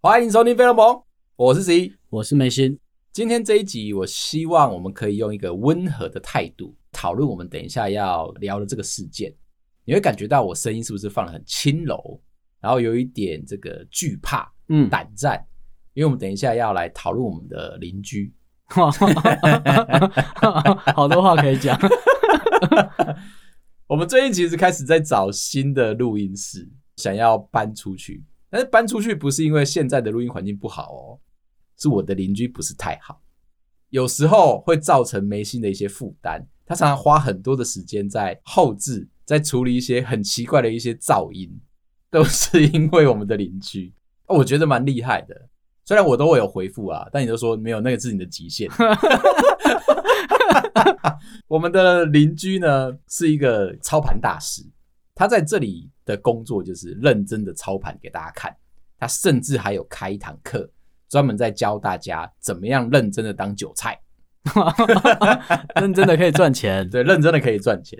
欢迎收听《费洛蒙》，我是 C，我是梅心。今天这一集，我希望我们可以用一个温和的态度讨论我们等一下要聊的这个事件。你会感觉到我声音是不是放的很轻柔，然后有一点这个惧怕、嗯，胆战，因为我们等一下要来讨论我们的邻居，好多话可以讲。我们最近其实开始在找新的录音室，想要搬出去。但是搬出去不是因为现在的录音环境不好哦，是我的邻居不是太好，有时候会造成梅心的一些负担。他常常花很多的时间在后置，在处理一些很奇怪的一些噪音，都是因为我们的邻居。我觉得蛮厉害的，虽然我都会有回复啊，但你都说没有，那个是你的极限。我们的邻居呢是一个操盘大师，他在这里。的工作就是认真的操盘给大家看，他甚至还有开一堂课，专门在教大家怎么样认真的当韭菜 认真的可以赚钱，对，认真的可以赚钱。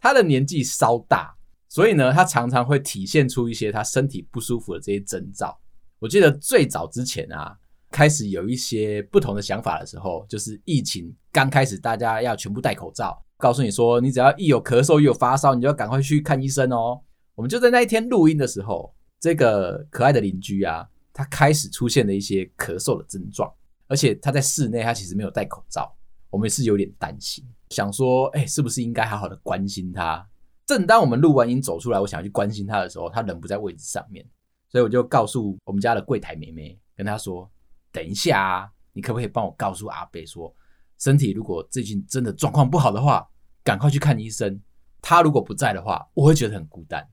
他的年纪稍大，所以呢，他常常会体现出一些他身体不舒服的这些征兆。我记得最早之前啊，开始有一些不同的想法的时候，就是疫情刚开始，大家要全部戴口罩，告诉你说，你只要一有咳嗽，一有发烧，你就要赶快去看医生哦。我们就在那一天录音的时候，这个可爱的邻居啊，他开始出现了一些咳嗽的症状，而且他在室内，他其实没有戴口罩，我们是有点担心，想说，哎，是不是应该好好的关心他？正当我们录完音走出来，我想要去关心他的时候，他人不在位置上面，所以我就告诉我们家的柜台妹妹，跟她说，等一下啊，你可不可以帮我告诉阿伯说，身体如果最近真的状况不好的话，赶快去看医生。他如果不在的话，我会觉得很孤单。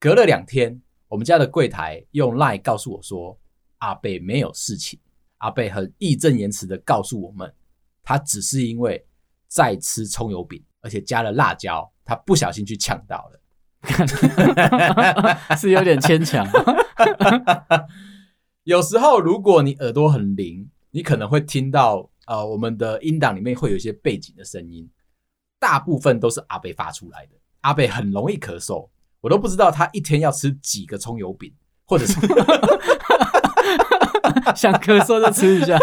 隔了两天，我们家的柜台用 LINE 告诉我说，阿伯没有事情。阿伯很义正言辞的告诉我们，他只是因为在吃葱油饼，而且加了辣椒，他不小心去呛到了，是有点牵强。有时候，如果你耳朵很灵，你可能会听到呃，我们的音档里面会有一些背景的声音，大部分都是阿贝发出来的。阿贝很容易咳嗽。我都不知道他一天要吃几个葱油饼，或者是 想咳嗽就吃一下，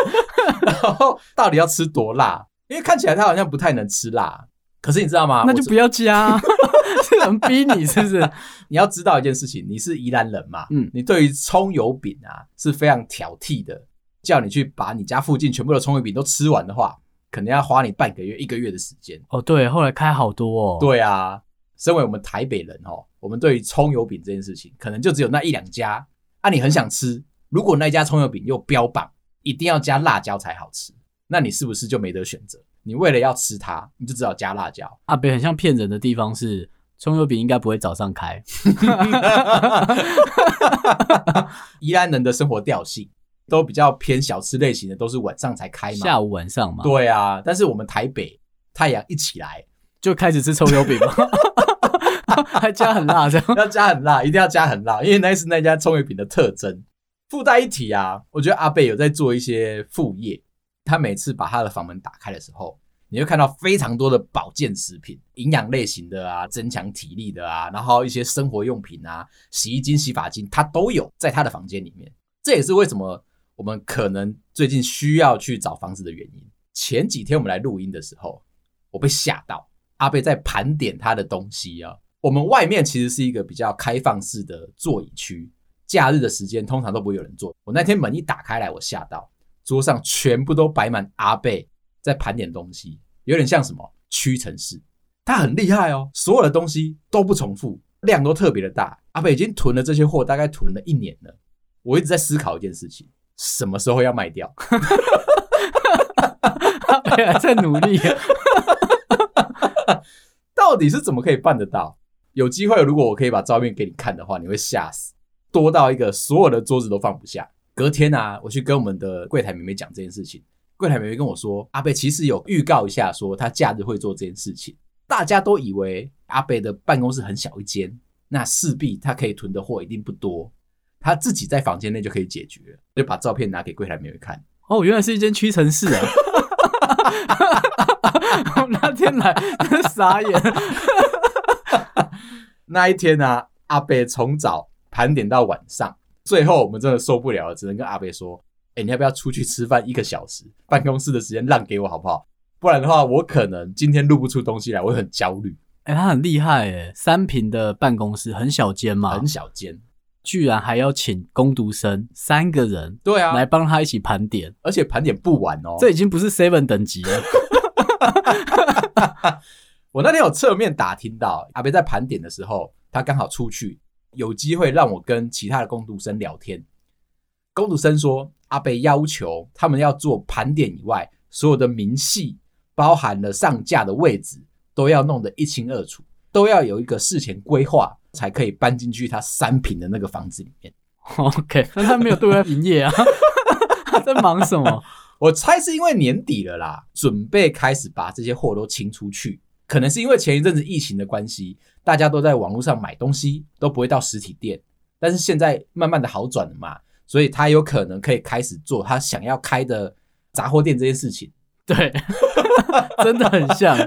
然后到底要吃多辣？因为看起来他好像不太能吃辣，可是你知道吗？那就不要加，是人逼你是不是？你要知道一件事情，你是宜兰人嘛？嗯，你对于葱油饼啊是非常挑剔的，叫你去把你家附近全部的葱油饼都吃完的话，可能要花你半个月、一个月的时间。哦，对，后来开好多哦。对啊。身为我们台北人哦，我们对于葱油饼这件事情，可能就只有那一两家啊。你很想吃，如果那家葱油饼又标榜一定要加辣椒才好吃，那你是不是就没得选择？你为了要吃它，你就只好加辣椒。阿北很像骗人的地方是，葱油饼应该不会早上开。宜兰人的生活调性都比较偏小吃类型的，都是晚上才开嘛，下午晚上嘛。对啊，但是我们台北太阳一起来就开始吃葱油饼嘛。还加很辣，这样要加很辣，一定要加很辣，因为那是那家葱油饼的特征。附带一提啊，我觉得阿伯有在做一些副业。他每次把他的房门打开的时候，你会看到非常多的保健食品、营养类型的啊，增强体力的啊，然后一些生活用品啊，洗衣精、洗发精，他都有在他的房间里面。这也是为什么我们可能最近需要去找房子的原因。前几天我们来录音的时候，我被吓到，阿贝在盘点他的东西啊。我们外面其实是一个比较开放式的座椅区，假日的时间通常都不会有人坐。我那天门一打开来，我吓到，桌上全部都摆满阿贝在盘点东西，有点像什么屈臣氏。他很厉害哦，所有的东西都不重复，量都特别的大。阿贝已经囤了这些货，大概囤了一年了。我一直在思考一件事情，什么时候要卖掉？阿伯还在努力，到底是怎么可以办得到？有机会，如果我可以把照片给你看的话，你会吓死，多到一个所有的桌子都放不下。隔天啊，我去跟我们的柜台妹妹讲这件事情，柜台妹妹跟我说，阿贝其实有预告一下，说他假日会做这件事情。大家都以为阿贝的办公室很小一间，那势必他可以囤的货一定不多，他自己在房间内就可以解决，就把照片拿给柜台妹妹看。哦，原来是一间屈臣氏啊！我 那天来真傻眼。那一天呢、啊，阿贝从早盘点到晚上，最后我们真的受不了了，只能跟阿伯说：“哎、欸，你要不要出去吃饭一个小时？办公室的时间让给我好不好？不然的话，我可能今天录不出东西来，我会很焦虑。”哎，他很厉害哎，三平的办公室很小间嘛，很小间。居然还要请工读生三个人，对啊，来帮他一起盘点，而且盘点不完哦。这已经不是 Seven 等级了。我那天有侧面打听到，阿伯在盘点的时候，他刚好出去，有机会让我跟其他的工读生聊天。工读生说，阿北要求他们要做盘点以外，所有的明细，包含了上架的位置，都要弄得一清二楚，都要有一个事前规划。才可以搬进去他三坪的那个房子里面。OK，那他没有对外营业啊？他 在忙什么？我猜是因为年底了啦，准备开始把这些货都清出去。可能是因为前一阵子疫情的关系，大家都在网络上买东西，都不会到实体店。但是现在慢慢的好转了嘛，所以他有可能可以开始做他想要开的杂货店这件事情。对，真的很像。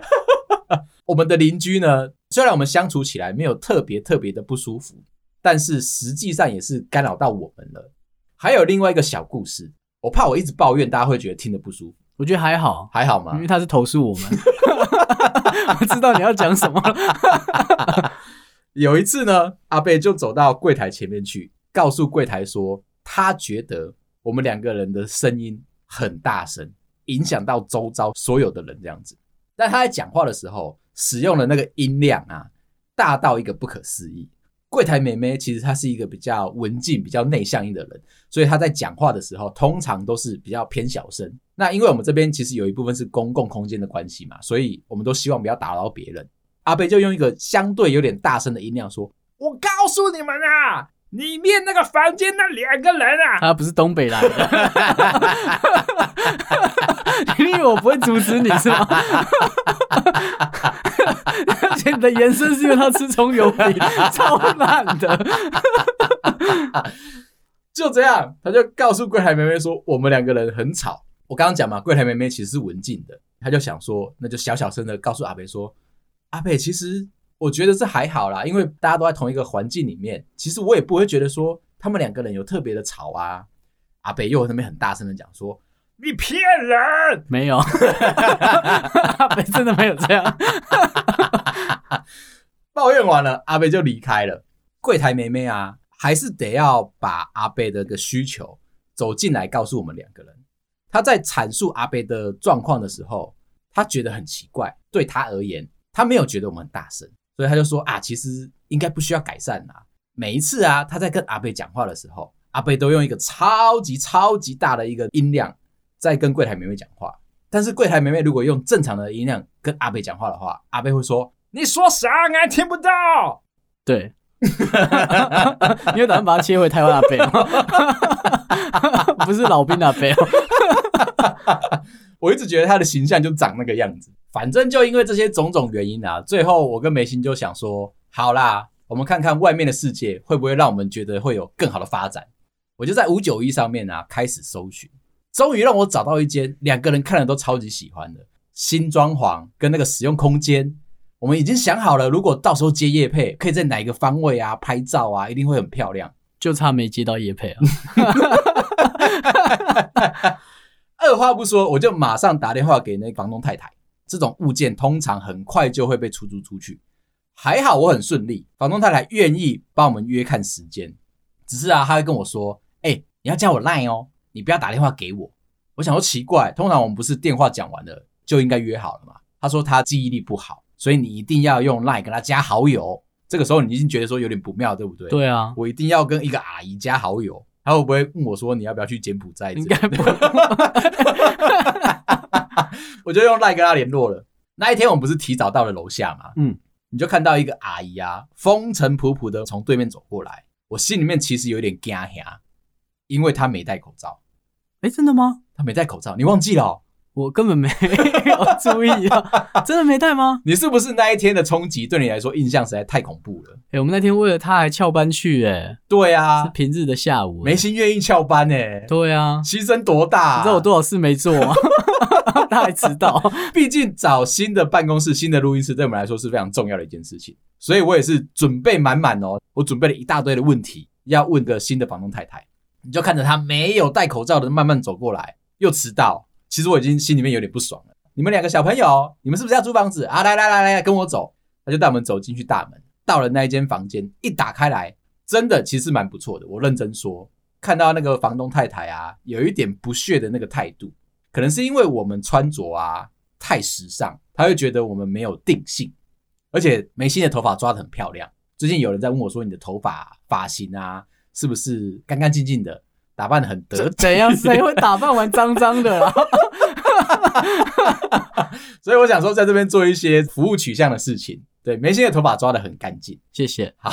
我们的邻居呢，虽然我们相处起来没有特别特别的不舒服，但是实际上也是干扰到我们了。还有另外一个小故事，我怕我一直抱怨，大家会觉得听得不舒服。我觉得还好，还好吗？因为他是投诉我们，我知道你要讲什么了。有一次呢，阿贝就走到柜台前面去，告诉柜台说，他觉得我们两个人的声音很大声，影响到周遭所有的人这样子。但他在讲话的时候，使用的那个音量啊，大到一个不可思议。柜台妹妹其实她是一个比较文静、比较内向一的人，所以她在讲话的时候，通常都是比较偏小声。那因为我们这边其实有一部分是公共空间的关系嘛，所以我们都希望不要打扰到别人。阿贝就用一个相对有点大声的音量说：“我告诉你们啊。”里面那个房间那两个人啊，他不是东北来的，你以为我不会阻止你是吗？而且你的延伸是因为他吃葱油饼，超烂的。就这样，他就告诉柜台妹妹说：“我们两个人很吵。”我刚刚讲嘛，柜台妹妹其实是文静的，他就想说，那就小小声的告诉阿北说：“阿北，其实。”我觉得这还好啦，因为大家都在同一个环境里面，其实我也不会觉得说他们两个人有特别的吵啊。阿北又在那边很大声的讲说：“你骗人，没有，阿北真的没有这样。”抱怨完了，阿北就离开了。柜台妹妹啊，还是得要把阿北的个需求走进来告诉我们两个人。他在阐述阿北的状况的时候，他觉得很奇怪，对他而言，他没有觉得我们很大声。所以他就说啊，其实应该不需要改善啦。每一次啊，他在跟阿贝讲话的时候，阿贝都用一个超级超级大的一个音量在跟柜台妹妹讲话。但是柜台妹妹如果用正常的音量跟阿贝讲话的话，阿贝会说：“你说啥？俺听不到。”对，你有打算把它切回台湾阿贝吗？不是老兵阿伯。我一直觉得他的形象就长那个样子。反正就因为这些种种原因啊，最后我跟梅心就想说，好啦，我们看看外面的世界会不会让我们觉得会有更好的发展。我就在五九一上面啊开始搜寻，终于让我找到一间两个人看了都超级喜欢的新装潢跟那个使用空间。我们已经想好了，如果到时候接夜配，可以在哪一个方位啊拍照啊，一定会很漂亮。就差没接到夜配啊。二话不说，我就马上打电话给那房东太太。这种物件通常很快就会被出租出去，还好我很顺利，房东太太愿意帮我们约看时间。只是啊，他会跟我说：“哎、欸，你要加我 Line 哦，你不要打电话给我。”我想说奇怪，通常我们不是电话讲完了就应该约好了吗？他说他记忆力不好，所以你一定要用 Line 跟他加好友。这个时候你已经觉得说有点不妙，对不对？对啊，我一定要跟一个阿姨加好友，他会不会问我说你要不要去柬埔寨？应该不。我就用赖跟他联络了。那一天我们不是提早到了楼下吗？嗯，你就看到一个阿姨啊，风尘仆仆的从对面走过来。我心里面其实有点惊吓，因为她没戴口罩。哎，真的吗？她没戴口罩，你忘记了哦？我根本没有注意啊，真的没带吗？你是不是那一天的冲击对你来说印象实在太恐怖了？哎、欸，我们那天为了他还翘班去、欸，哎，对啊，是平日的下午、欸，没心愿意翘班、欸，哎，对啊，牺牲多大、啊？你知道我多少事没做吗？他还迟到，毕竟找新的办公室、新的录音室对我们来说是非常重要的一件事情，所以我也是准备满满哦，我准备了一大堆的问题要问个新的房东太太，你就看着他没有戴口罩的慢慢走过来，又迟到。其实我已经心里面有点不爽了。你们两个小朋友，你们是不是要租房子啊？来来来来，跟我走。他就带我们走进去大门，到了那一间房间，一打开来，真的其实蛮不错的。我认真说，看到那个房东太太啊，有一点不屑的那个态度，可能是因为我们穿着啊太时尚，他会觉得我们没有定性，而且眉心的头发抓得很漂亮。最近有人在问我说，你的头发发型啊，是不是干干净净的？打扮得很得体，怎样？谁会打扮完脏脏的啦？所以我想说，在这边做一些服务取向的事情。对，眉心的头发抓得很干净，谢谢。好，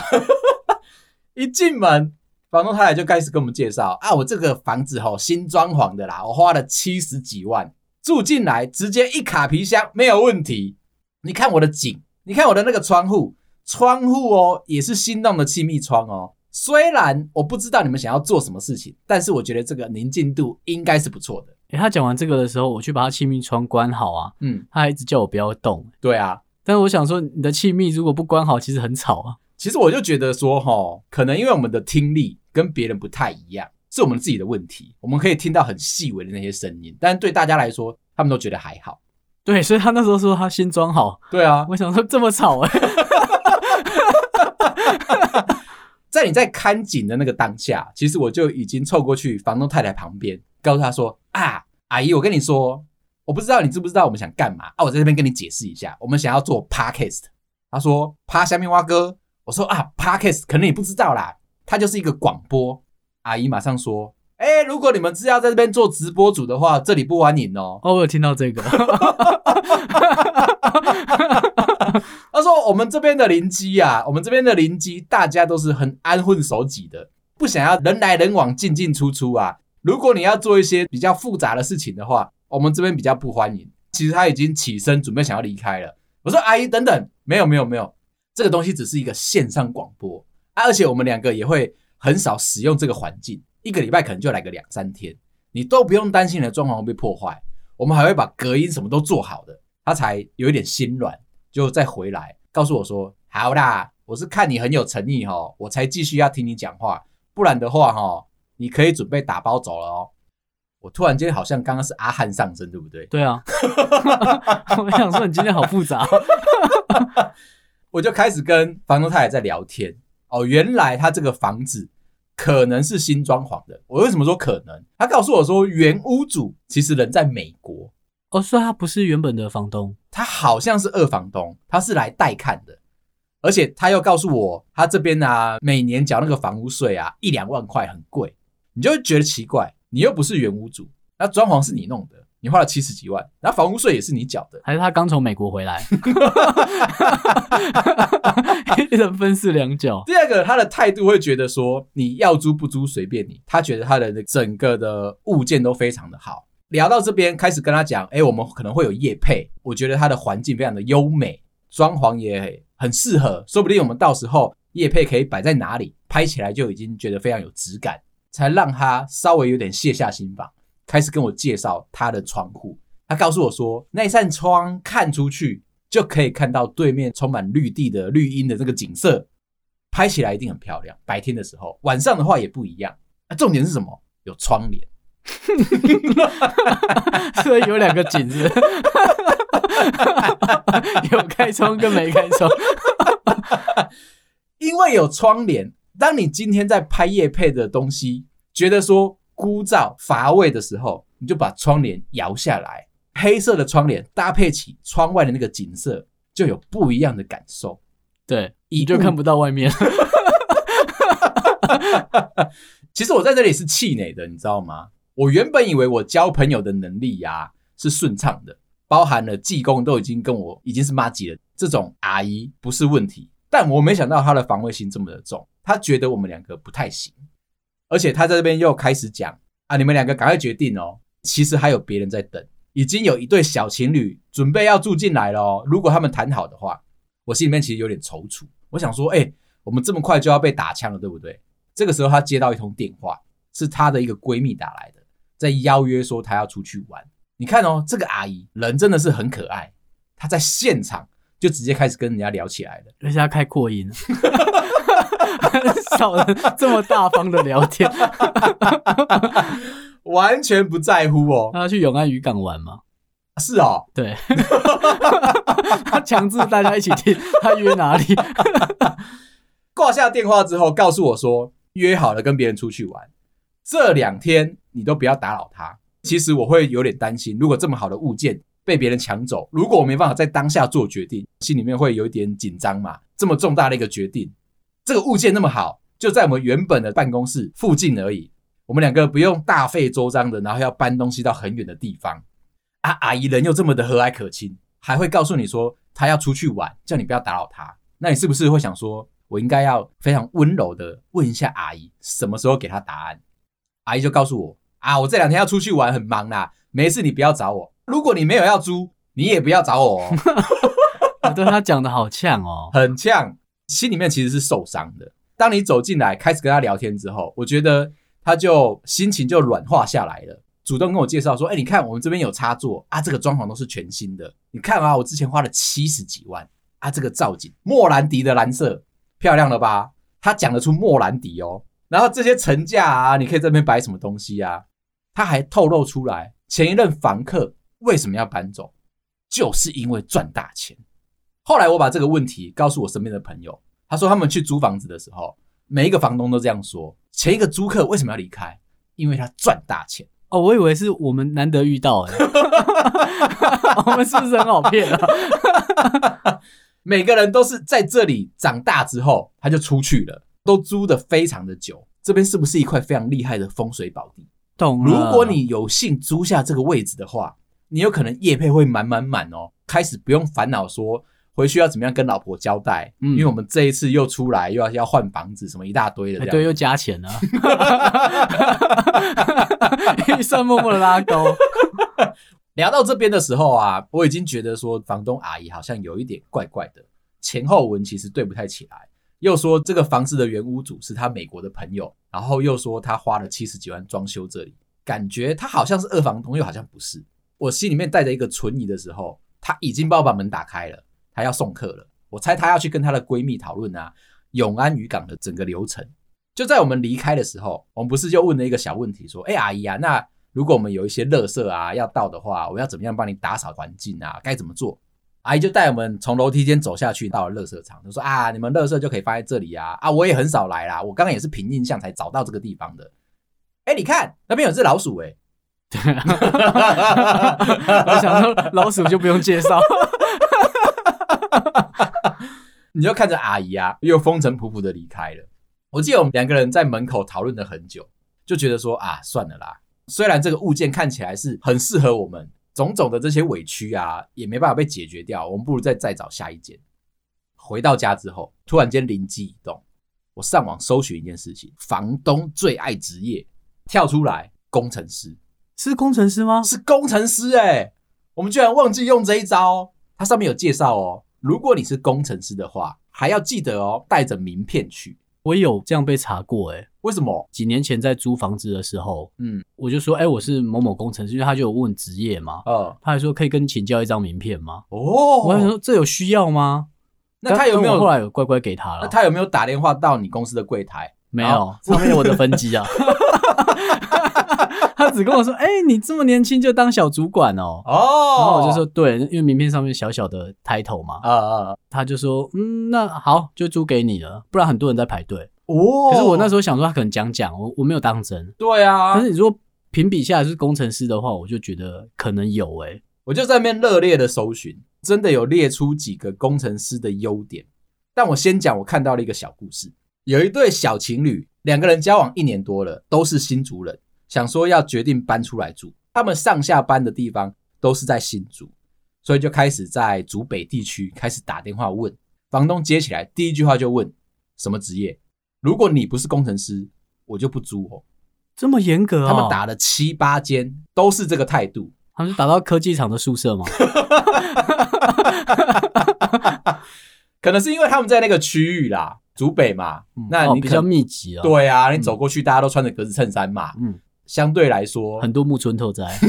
一进门，房东太太就开始跟我们介绍啊，我这个房子吼新装潢的啦，我花了七十几万住进来，直接一卡皮箱没有问题。你看我的景，你看我的那个窗户，窗户哦也是新弄的气密窗哦。虽然我不知道你们想要做什么事情，但是我觉得这个宁静度应该是不错的。诶、欸，他讲完这个的时候，我去把他气密窗关好啊。嗯，他还一直叫我不要动。对啊，但是我想说，你的气密如果不关好，其实很吵啊。其实我就觉得说，哈，可能因为我们的听力跟别人不太一样，是我们自己的问题。我们可以听到很细微的那些声音，但是对大家来说，他们都觉得还好。对，所以他那时候说他新装好。对啊，我想说这么吵哎、欸。在你在看景的那个当下，其实我就已经凑过去房东太太旁边，告诉她说：“啊，阿姨，我跟你说，我不知道你知不知道我们想干嘛啊？我在这边跟你解释一下，我们想要做 Podcast。”她说：“趴下面挖哥。”我说：“啊，Podcast 可能你不知道啦，它就是一个广播。”阿姨马上说：“哎、欸，如果你们是要在这边做直播主的话，这里不欢迎哦。”哦，我有听到这个。：“我们这边的邻居啊，我们这边的邻居大家都是很安分守己的，不想要人来人往、进进出出啊。如果你要做一些比较复杂的事情的话，我们这边比较不欢迎。”其实他已经起身准备想要离开了。我说：“阿姨，等等，没有没有没有，这个东西只是一个线上广播啊，而且我们两个也会很少使用这个环境，一个礼拜可能就来个两三天，你都不用担心你的装潢会被破坏，我们还会把隔音什么都做好的。”他才有一点心软。就再回来告诉我说：“好啦，我是看你很有诚意哦，我才继续要听你讲话，不然的话哦，你可以准备打包走了哦。”我突然间好像刚刚是阿汉上身，对不对？对啊，我想说你今天好复杂，我就开始跟房东太太在聊天哦。原来他这个房子可能是新装潢的。我为什么说可能？他告诉我说，原屋主其实人在美国。哦，所以他不是原本的房东，他好像是二房东，他是来带看的，而且他又告诉我，他这边啊，每年缴那个房屋税啊，一两万块很贵，你就会觉得奇怪，你又不是原屋主，那装潢是你弄的，你花了七十几万，然后房屋税也是你缴的，还是他刚从美国回来，一人分饰两角。第二个，他的态度会觉得说，你要租不租随便你，他觉得他的整个的物件都非常的好。聊到这边，开始跟他讲，哎，我们可能会有夜配，我觉得它的环境非常的优美，装潢也很适合，说不定我们到时候夜配可以摆在哪里，拍起来就已经觉得非常有质感，才让他稍微有点卸下心防，开始跟我介绍他的窗户。他告诉我说，那扇窗看出去就可以看到对面充满绿地的绿荫的这个景色，拍起来一定很漂亮。白天的时候，晚上的话也不一样。那重点是什么？有窗帘。所以有两个景子，有开窗跟没开窗。因为有窗帘，当你今天在拍夜配的东西，觉得说枯燥乏味的时候，你就把窗帘摇下来，黑色的窗帘搭配起窗外的那个景色，就有不一样的感受。对，你就看不到外面。其实我在这里是气馁的，你知道吗？我原本以为我交朋友的能力呀、是顺畅的，包含了技工都已经跟我已经是麻吉了，这种阿姨不是问题。但我没想到她的防卫心这么的重，她觉得我们两个不太行，而且她在这边又开始讲啊，你们两个赶快决定哦，其实还有别人在等，已经有一对小情侣准备要住进来了哦。如果他们谈好的话，我心里面其实有点踌躇。我想说，哎，我们这么快就要被打枪了，对不对？这个时候，她接到一通电话，是她的一个闺蜜打来的，在邀约说他要出去玩。你看哦，这个阿姨人真的是很可爱，她在现场就直接开始跟人家聊起来了，而且她开扩音，很 少人这么大方的聊天。完全不在乎哦。他要去永安渔港玩吗？是哦，对。他强制大家一起听，他约哪里？挂下电话之后，告诉我说约好了跟别人出去玩，这两天你都不要打扰他。其实我会有点担心，如果这么好的物件被别人抢走，如果我没办法在当下做决定，心里面会有一点紧张嘛。这么重大的一个决定，这个物件那么好，就在我们原本的办公室附近而已。我们两个不用大费周章的，然后要搬东西到很远的地方。啊，阿姨人又这么的和蔼可亲，还会告诉你说她要出去玩，叫你不要打扰她。那你是不是会想说，我应该要非常温柔的问一下阿姨，什么时候给她答案？阿姨就告诉我啊，我这两天要出去玩，很忙啦，没事，你不要找我。如果你没有要租，你也不要找我哦。我对他讲的好呛哦，很呛，心里面其实是受伤的。当你走进来开始跟他聊天之后，我觉得。他就心情就软化下来了，主动跟我介绍说：“哎、欸，你看我们这边有插座啊，这个装潢都是全新的。你看啊，我之前花了七十几万啊，这个造景莫兰迪的蓝色，漂亮了吧？他讲得出莫兰迪哦。然后这些层架啊，你可以在这边摆什么东西啊？他还透露出来，前一任房客为什么要搬走，就是因为赚大钱。后来我把这个问题告诉我身边的朋友，他说他们去租房子的时候。”每一个房东都这样说。前一个租客为什么要离开？因为他赚大钱。哦，我以为是我们难得遇到哎，我们是不是很好骗啊？每个人都是在这里长大之后，他就出去了，都租的非常的久。这边是不是一块非常厉害的风水宝地？懂了。如果你有幸租下这个位置的话，你有可能业配会满满满哦，开始不用烦恼说。回去要怎么样跟老婆交代？嗯，因为我们这一次又出来又要要换房子，什么一大堆的这样，对，又加钱了，预算默默的拉高。聊到这边的时候啊，我已经觉得说房东阿姨好像有一点怪怪的，前后文其实对不太起来。又说这个房子的原屋主是他美国的朋友，然后又说他花了七十几万装修这里，感觉他好像是二房东，又好像不是。我心里面带着一个存疑的时候，他已经帮我把门打开了。她要送客了，我猜她要去跟她的闺蜜讨论啊，永安渔港的整个流程。就在我们离开的时候，我们不是就问了一个小问题，说：“哎，阿姨啊，那如果我们有一些垃圾啊要倒的话，我要怎么样帮你打扫环境啊？该怎么做？”阿姨就带我们从楼梯间走下去，到了垃圾场，就说：“啊，你们垃圾就可以放在这里啊！啊，我也很少来啦，我刚刚也是凭印象才找到这个地方的。哎，你看那边有只老鼠哎、欸，对啊，我想说老鼠就不用介绍。”你就看着阿姨啊，又风尘仆仆的离开了。我记得我们两个人在门口讨论了很久，就觉得说啊，算了啦。虽然这个物件看起来是很适合我们，种种的这些委屈啊，也没办法被解决掉。我们不如再再找下一间。回到家之后，突然间灵机一动，我上网搜寻一件事情：房东最爱职业，跳出来，工程师。是工程师吗？是工程师哎、欸，我们居然忘记用这一招。它上面有介绍哦。如果你是工程师的话，还要记得哦，带着名片去。我有这样被查过，诶，为什么？几年前在租房子的时候，嗯，我就说，哎，我是某某工程师，因为他就有问职业嘛，嗯，他还说可以跟你请教一张名片吗？哦，我还说这有需要吗？那他有没有后来有乖乖给他了？那他有没有打电话到你公司的柜台？没有，上面有我的分机啊。他只跟我说：“哎、欸，你这么年轻就当小主管哦。”哦，然后我就说：“对，因为名片上面小小的 title 嘛。”啊啊！他就说：“嗯，那好，就租给你了，不然很多人在排队。”哦，可是我那时候想说他可能讲讲，我我没有当真。对啊，但是你说评比下来是工程师的话，我就觉得可能有诶、欸。我就在那边热烈的搜寻，真的有列出几个工程师的优点。但我先讲，我看到了一个小故事，有一对小情侣，两个人交往一年多了，都是新竹人。想说要决定搬出来住，他们上下班的地方都是在新竹，所以就开始在竹北地区开始打电话问房东。接起来第一句话就问什么职业？如果你不是工程师，我就不租哦。这么严格啊？他们打了七八间都是这个态度，他们是打到科技厂的宿舍吗？可能是因为他们在那个区域啦，竹北嘛，嗯、那你、哦、比较密集啊。对啊，你走过去，大家都穿着格子衬衫嘛，嗯，相对来说很多木村拓哉，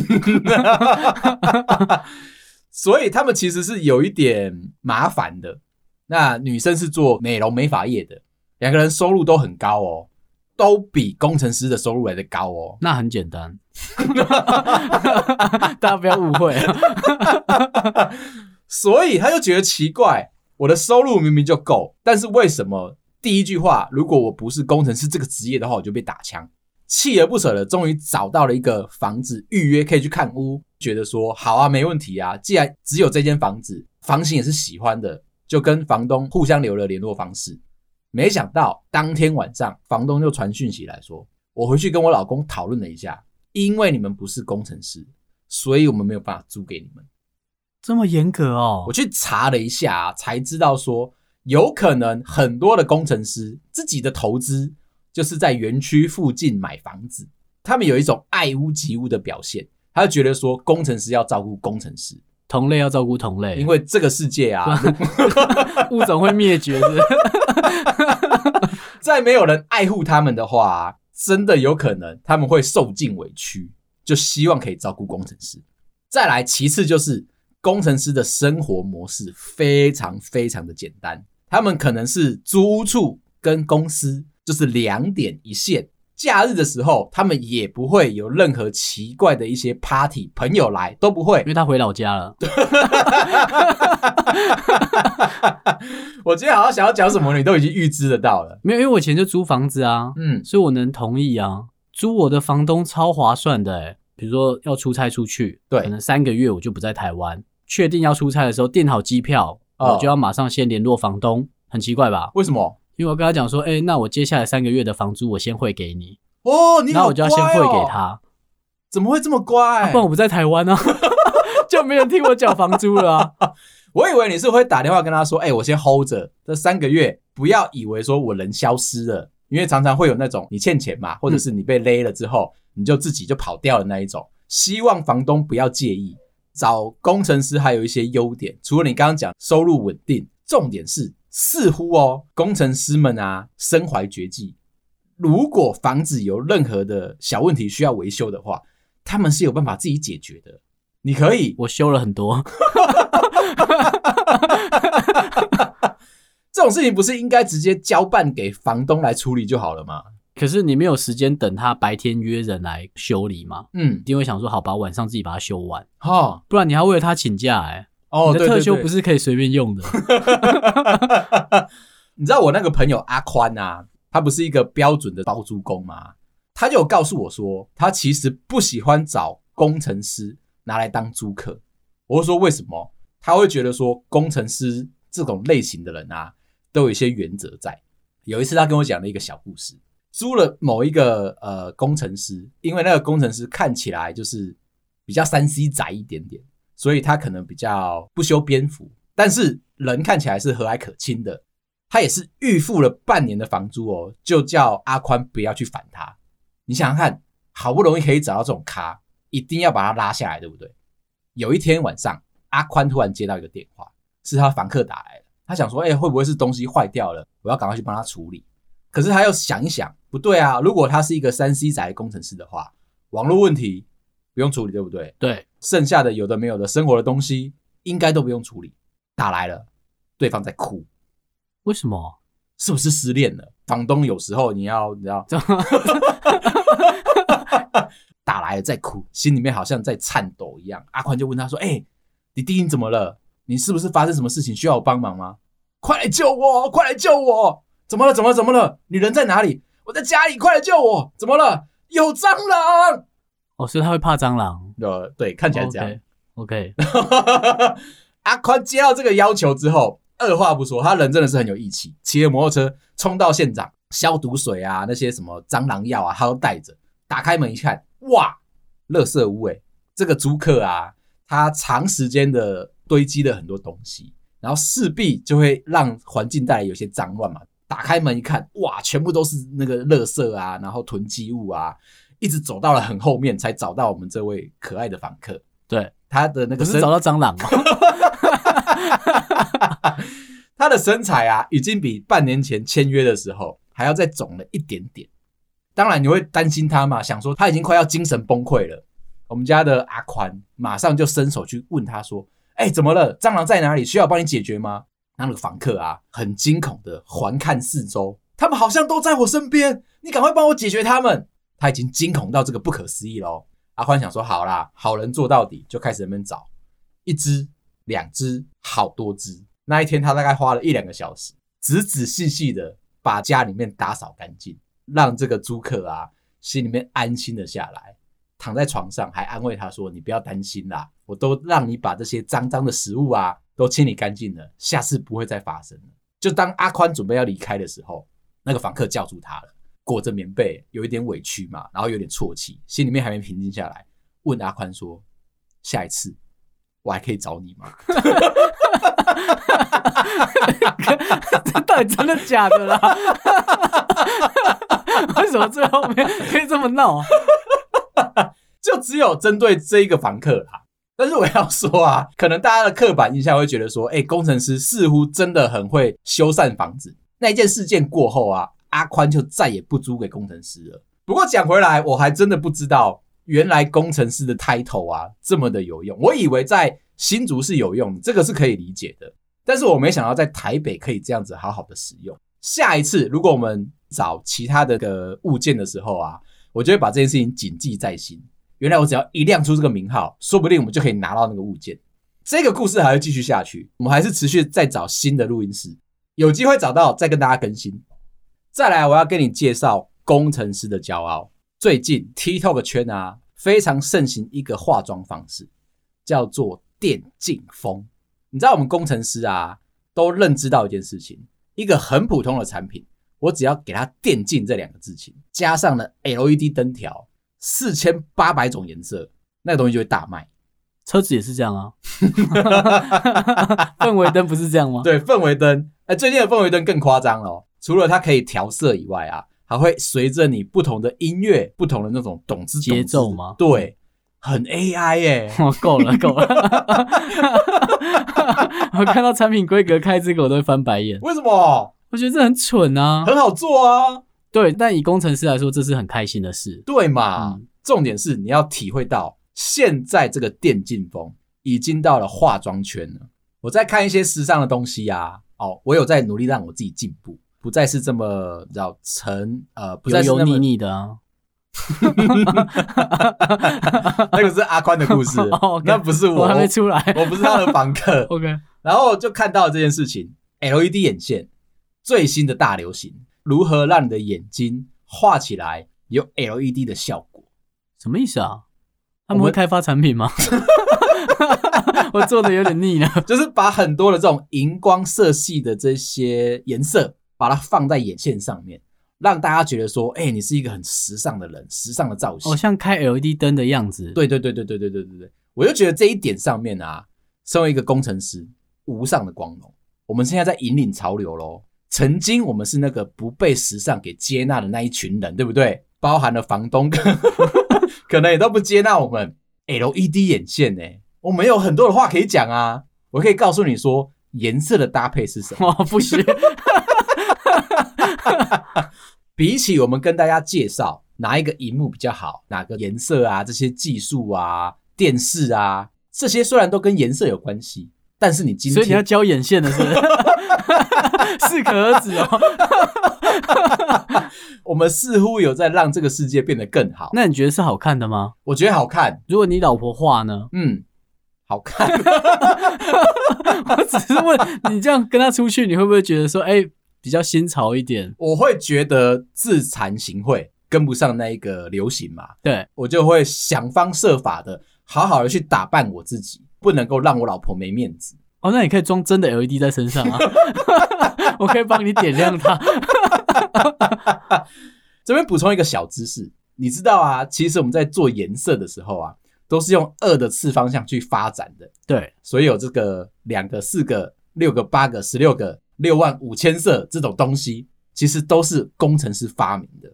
所以他们其实是有一点麻烦的。那女生是做美容美发业的，两个人收入都很高哦，都比工程师的收入来的高哦。那很简单，大家不要误会。所以他就觉得奇怪。我的收入明明就够，但是为什么第一句话，如果我不是工程师这个职业的话，我就被打枪？锲而不舍的，终于找到了一个房子预约可以去看屋，觉得说好啊，没问题啊。既然只有这间房子，房型也是喜欢的，就跟房东互相留了联络方式。没想到当天晚上，房东就传讯息来说，我回去跟我老公讨论了一下，因为你们不是工程师，所以我们没有办法租给你们。这么严格哦！我去查了一下啊，才知道说，有可能很多的工程师自己的投资就是在园区附近买房子，他们有一种爱屋及乌的表现，他就觉得说，工程师要照顾工程师，同类要照顾同类，因为这个世界啊，物种会灭绝的，再没有人爱护他们的话，真的有可能他们会受尽委屈，就希望可以照顾工程师。再来，其次就是。工程师的生活模式非常非常的简单，他们可能是租屋处跟公司就是两点一线，假日的时候他们也不会有任何奇怪的一些 party，朋友来都不会，因为他回老家了。我今天好像想要讲什么，你都已经预知得到了。没有，因为我以前就租房子啊，嗯，所以我能同意啊，租我的房东超划算的，欸，比如说要出差出去，对，可能三个月我就不在台湾。确定要出差的时候，订好机票，我就要马上先联络房东，很奇怪吧？为什么？因为我跟他讲说，哎，那我接下来三个月的房租我先汇给你哦，然后我就要先汇给他。怎么会这么乖？啊，不然我不在台湾呢，就没人替我缴房租了啊。我以为你是会打电话跟他说，哎，我先 hold 着这三个月，不要以为说我人消失了，因为常常会有那种你欠钱嘛，或者是你被勒了之后，你就自己就跑掉的那一种，希望房东不要介意。找工程师还有一些优点，除了你刚刚讲收入稳定，重点是似乎哦，工程师们啊身怀绝技，如果房子有任何的小问题需要维修的话，他们是有办法自己解决的。你可以，我修了很多，这种事情不是应该直接交办给房东来处理就好了吗？可是你没有时间等他白天约人来修理吗？嗯，一定会想说好吧，晚上自己把它修完哈，哦、不然你还为了他请假哎、欸。哦，你的特休不是可以随便用的。你知道我那个朋友阿宽啊，他不是一个标准的包租公吗？他就有告诉我说，他其实不喜欢找工程师拿来当租客。我就说为什么？他会觉得说工程师这种类型的人啊，都有一些原则在。有一次他跟我讲了一个小故事。租了某一个呃工程师，因为那个工程师看起来就是比较三 C 宅一点点，所以他可能比较不修边幅，但是人看起来是和蔼可亲的。他也是预付了半年的房租哦，就叫阿宽不要去烦他。你想想看，好不容易可以找到这种咖，一定要把他拉下来，对不对？有一天晚上，阿宽突然接到一个电话，是他房客打来的，他想说，哎，会不会是东西坏掉了？我要赶快去帮他处理。可是他又想一想，不对啊！如果他是一个三 C 宅工程师的话，网络问题不用处理，对不对？对，剩下的有的没有的生活的东西，应该都不用处理。打来了，对方在哭，为什么？是不是失恋了？房东有时候你要，你知道，打来了在哭，心里面好像在颤抖一样。阿宽就问他说：“哎、欸，弟弟你怎么了？你是不是发生什么事情需要我帮忙吗？快来救我！快来救我！”怎么了？怎么了？怎么了？你人在哪里？我在家里，快来救我！怎么了？有蟑螂！哦，所以他会怕蟑螂？呃，对，看起来这样。OK, okay. 阿宽接到这个要求之后，二话不说，他人真的是很有义气，骑着摩托车冲到现场，消毒水啊，那些什么蟑螂药啊，他都带着。打开门一看，哇，垃圾屋诶！这个租客啊，他长时间的堆积了很多东西，然后势必就会让环境带来有些脏乱嘛。打开门一看，哇，全部都是那个垃圾啊，然后囤积物啊，一直走到了很后面才找到我们这位可爱的访客。对，他的那个是找到蟑螂吗？他的身材啊，已经比半年前签约的时候还要再肿了一点点。当然你会担心他嘛，想说他已经快要精神崩溃了。我们家的阿宽马上就伸手去问他说：“哎，怎么了？蟑螂在哪里？需要帮你解决吗？”那个房客啊，很惊恐的环看四周，他们好像都在我身边，你赶快帮我解决他们。他已经惊恐到这个不可思议喽。阿宽想说：“好啦，好人做到底，就开始在那边找，一只、两只，好多只。”那一天，他大概花了一两个小时，仔仔细细的把家里面打扫干净，让这个租客啊心里面安心的下来，躺在床上还安慰他说：“你不要担心啦，我都让你把这些脏脏的食物啊都清理干净了，下次不会再发生了。”就当阿宽准备要离开的时候，那个房客叫住他了，裹着棉被，有一点委屈嘛，然后有点啜泣，心里面还没平静下来，问阿宽说：“下一次我还可以找你吗？”这 到底真的假的啦？为什么最后面可以这么闹？就只有针对这一个房客啦。但是我要说啊，可能大家的刻板印象会觉得说，哎，工程师似乎真的很会修缮房子。那一件事件过后啊，阿宽就再也不租给工程师了。不过讲回来，我还真的不知道，原来工程师的 title 啊这么的有用。我以为在新竹是有用，这个是可以理解的。但是我没想到在台北可以这样子好好的使用。下一次如果我们找其他的个物件的时候啊，我就会把这件事情谨记在心。原来我只要一亮出这个名号，说不定我们就可以拿到那个物件。这个故事还会继续下去，我们还是持续在找新的录音室，有机会找到再跟大家更新。再来，我要跟你介绍工程师的骄傲。最近 TikTok 圈啊非常盛行一个化妆方式，叫做电竞风。你知道我们工程师啊，都认知到一件事情：一个很普通的产品，我只要给它“电竞”这两个字情，加上了 LED 灯条，四千八百种颜色，那个东西就会大卖。车子也是这样啊，氛围灯不是这样吗？对，氛围灯。哎，最近的氛围灯更夸张了，除了它可以调色以外啊，还会随着你不同的音乐、不同的那种懂之节奏吗？对。很 AI 耶、欸！哦，够了够了！我看到产品规格开这个我都会翻白眼。为什么？我觉得这很蠢啊！很好做啊。对，但以工程师来说，这是很开心的事。对嘛？嗯、重点是你要体会到，现在这个电竞风已经到了化妆圈了。我在看一些时尚的东西啊，哦，我有在努力让我自己进步，不再是这么叫沉呃，不再油油腻腻的啊。那个是阿宽的故事，oh, okay. 那不是我，我还没出来，我不是他的房客。OK，然后就看到了这件事情，LED 眼线最新的大流行，如何让你的眼睛画起来有 LED 的效果？什么意思啊？他们会开发产品吗？我，我做的有点腻了，就是把很多的这种荧光色系的这些颜色，把它放在眼线上面。让大家觉得说，哎、欸，你是一个很时尚的人，时尚的造型，哦，像开 LED 灯的样子。对对对对对对对对对，我就觉得这一点上面啊，身为一个工程师，无上的光荣。我们现在在引领潮流喽。曾经我们是那个不被时尚给接纳的那一群人，对不对？包含了房东，可能也都不接纳我们。LED 眼线呢，我们有很多的话可以讲啊。我可以告诉你说，颜色的搭配是什么？哦，不行。比起我们跟大家介绍哪一个荧幕比较好，哪个颜色啊，这些技术啊，电视啊，这些虽然都跟颜色有关系，但是你今天所以你要教眼线的是不是？适可而止哦。我们似乎有在让这个世界变得更好。那你觉得是好看的吗？我觉得好看。如果你老婆画呢？嗯，好看。我只是问你，这样跟他出去，你会不会觉得说，哎、欸？比较新潮一点，我会觉得自惭形秽，跟不上那一个流行嘛。对，我就会想方设法的，好好的去打扮我自己，不能够让我老婆没面子。哦，那你可以装真的 LED 在身上啊，我可以帮你点亮它。这边补充一个小知识，你知道啊，其实我们在做颜色的时候啊，都是用二的次方向去发展的。对，所以有这个两个、四个、六个、八个、十六个。六万五千色这种东西，其实都是工程师发明的。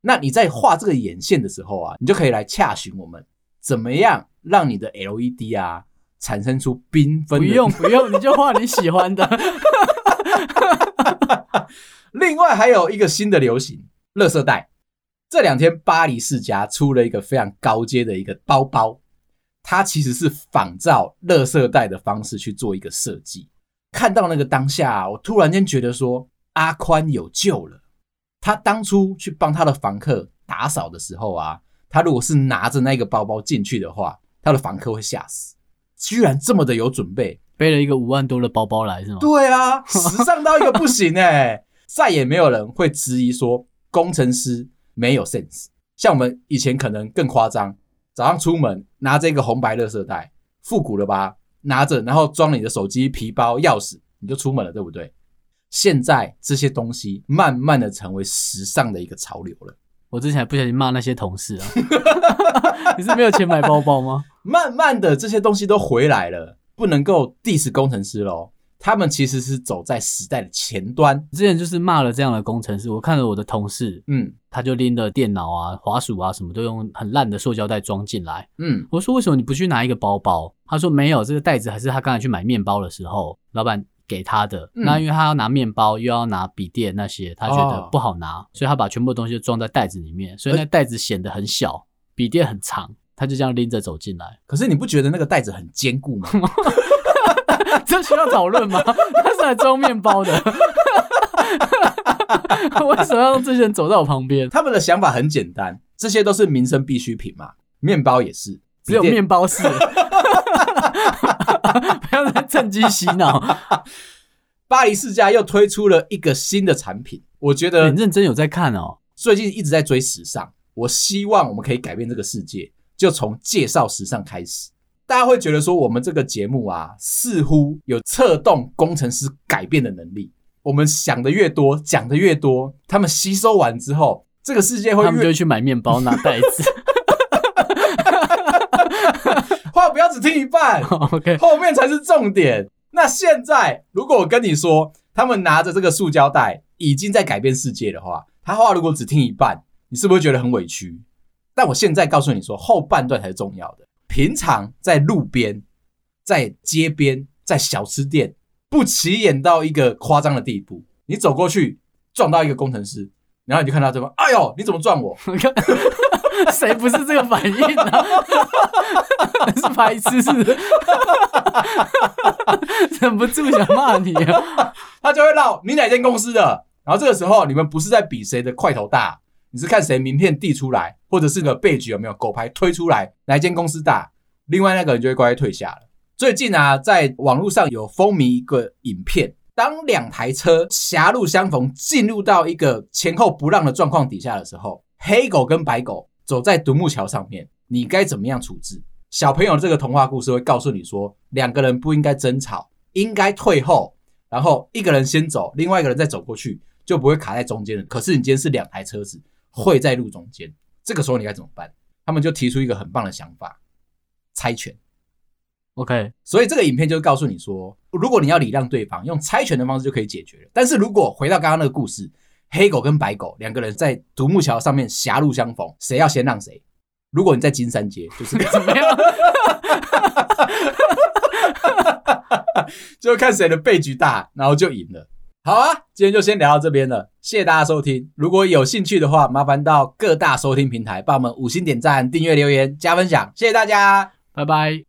那你在画这个眼线的时候啊，你就可以来洽询我们，怎么样让你的 LED 啊产生出缤纷。不用 不用，你就画你喜欢的。另外还有一个新的流行，乐色袋。这两天巴黎世家出了一个非常高阶的一个包包，它其实是仿照乐色袋的方式去做一个设计。看到那个当下，我突然间觉得说阿宽有救了。他当初去帮他的房客打扫的时候啊，他如果是拿着那个包包进去的话，他的房客会吓死。居然这么的有准备，背了一个五万多的包包来是吗？对啊，时尚到一个不行哎、欸，再也没有人会质疑说工程师。没有 sense，像我们以前可能更夸张，早上出门拿着一个红白垃圾袋，复古了吧？拿着，然后装你的手机、皮包、钥匙，你就出门了，对不对？现在这些东西慢慢的成为时尚的一个潮流了。我之前还不小心骂那些同事啊，你是没有钱买包包吗？慢慢的这些东西都回来了，不能够 diss 工程师喽。他们其实是走在时代的前端。之前就是骂了这样的工程师，我看了我的同事，嗯，他就拎着电脑啊、滑鼠啊，什么都用很烂的塑胶袋装进来，嗯，我说为什么你不去拿一个包包？他说没有，这个袋子还是他刚才去买面包的时候老板给他的。嗯、那因为他要拿面包，又要拿笔电那些，他觉得不好拿，哦、所以他把全部东西都装在袋子里面，所以那袋子显得很小，笔电很长，他就这样拎着走进来。可是你不觉得那个袋子很坚固吗？这需要讨论吗？他是来装面包的，为什么要让这些人走在我旁边？他们的想法很简单，这些都是民生必需品嘛，面包也是，只有面包是，不要再趁机洗脑。巴黎世家又推出了一个新的产品，我觉得很认真有在看哦，最近一直在追时尚，我希望我们可以改变这个世界，就从介绍时尚开始。大家会觉得说，我们这个节目啊，似乎有策动工程师改变的能力。我们想的越多，讲的越多，他们吸收完之后，这个世界会越……他们就会去买面包拿袋子。话不要只听一半，OK，后面才是重点。那现在，如果我跟你说，他们拿着这个塑胶袋已经在改变世界的话，他话如果只听一半，你是不是觉得很委屈？但我现在告诉你说，后半段才是重要的。平常在路边、在街边、在小吃店，不起眼到一个夸张的地步。你走过去撞到一个工程师，然后你就看到这边，哎呦，你怎么撞我？谁不是这个反应呢、啊？是白痴是？忍不住想骂你啊！他就会闹你哪间公司的，然后这个时候你们不是在比谁的块头大。你是看谁名片递出来，或者是个备局有没有狗牌推出来，哪一间公司大，另外那个人就会乖乖退下了。最近啊，在网络上有风靡一个影片，当两台车狭路相逢，进入到一个前后不让的状况底下的时候，黑狗跟白狗走在独木桥上面，你该怎么样处置？小朋友这个童话故事会告诉你说，两个人不应该争吵，应该退后，然后一个人先走，另外一个人再走过去，就不会卡在中间了。可是你今天是两台车子。会在路中间，这个时候你该怎么办？他们就提出一个很棒的想法：猜拳。OK，所以这个影片就告诉你说，如果你要礼让对方，用猜拳的方式就可以解决了。但是如果回到刚刚那个故事，黑狗跟白狗两个人在独木桥上面狭路相逢，谁要先让谁？如果你在金山街，就是怎么样？就看谁的背局大，然后就赢了。好啊，今天就先聊到这边了，谢谢大家收听。如果有兴趣的话，麻烦到各大收听平台帮我们五星点赞、订阅、留言、加分享，谢谢大家，拜拜。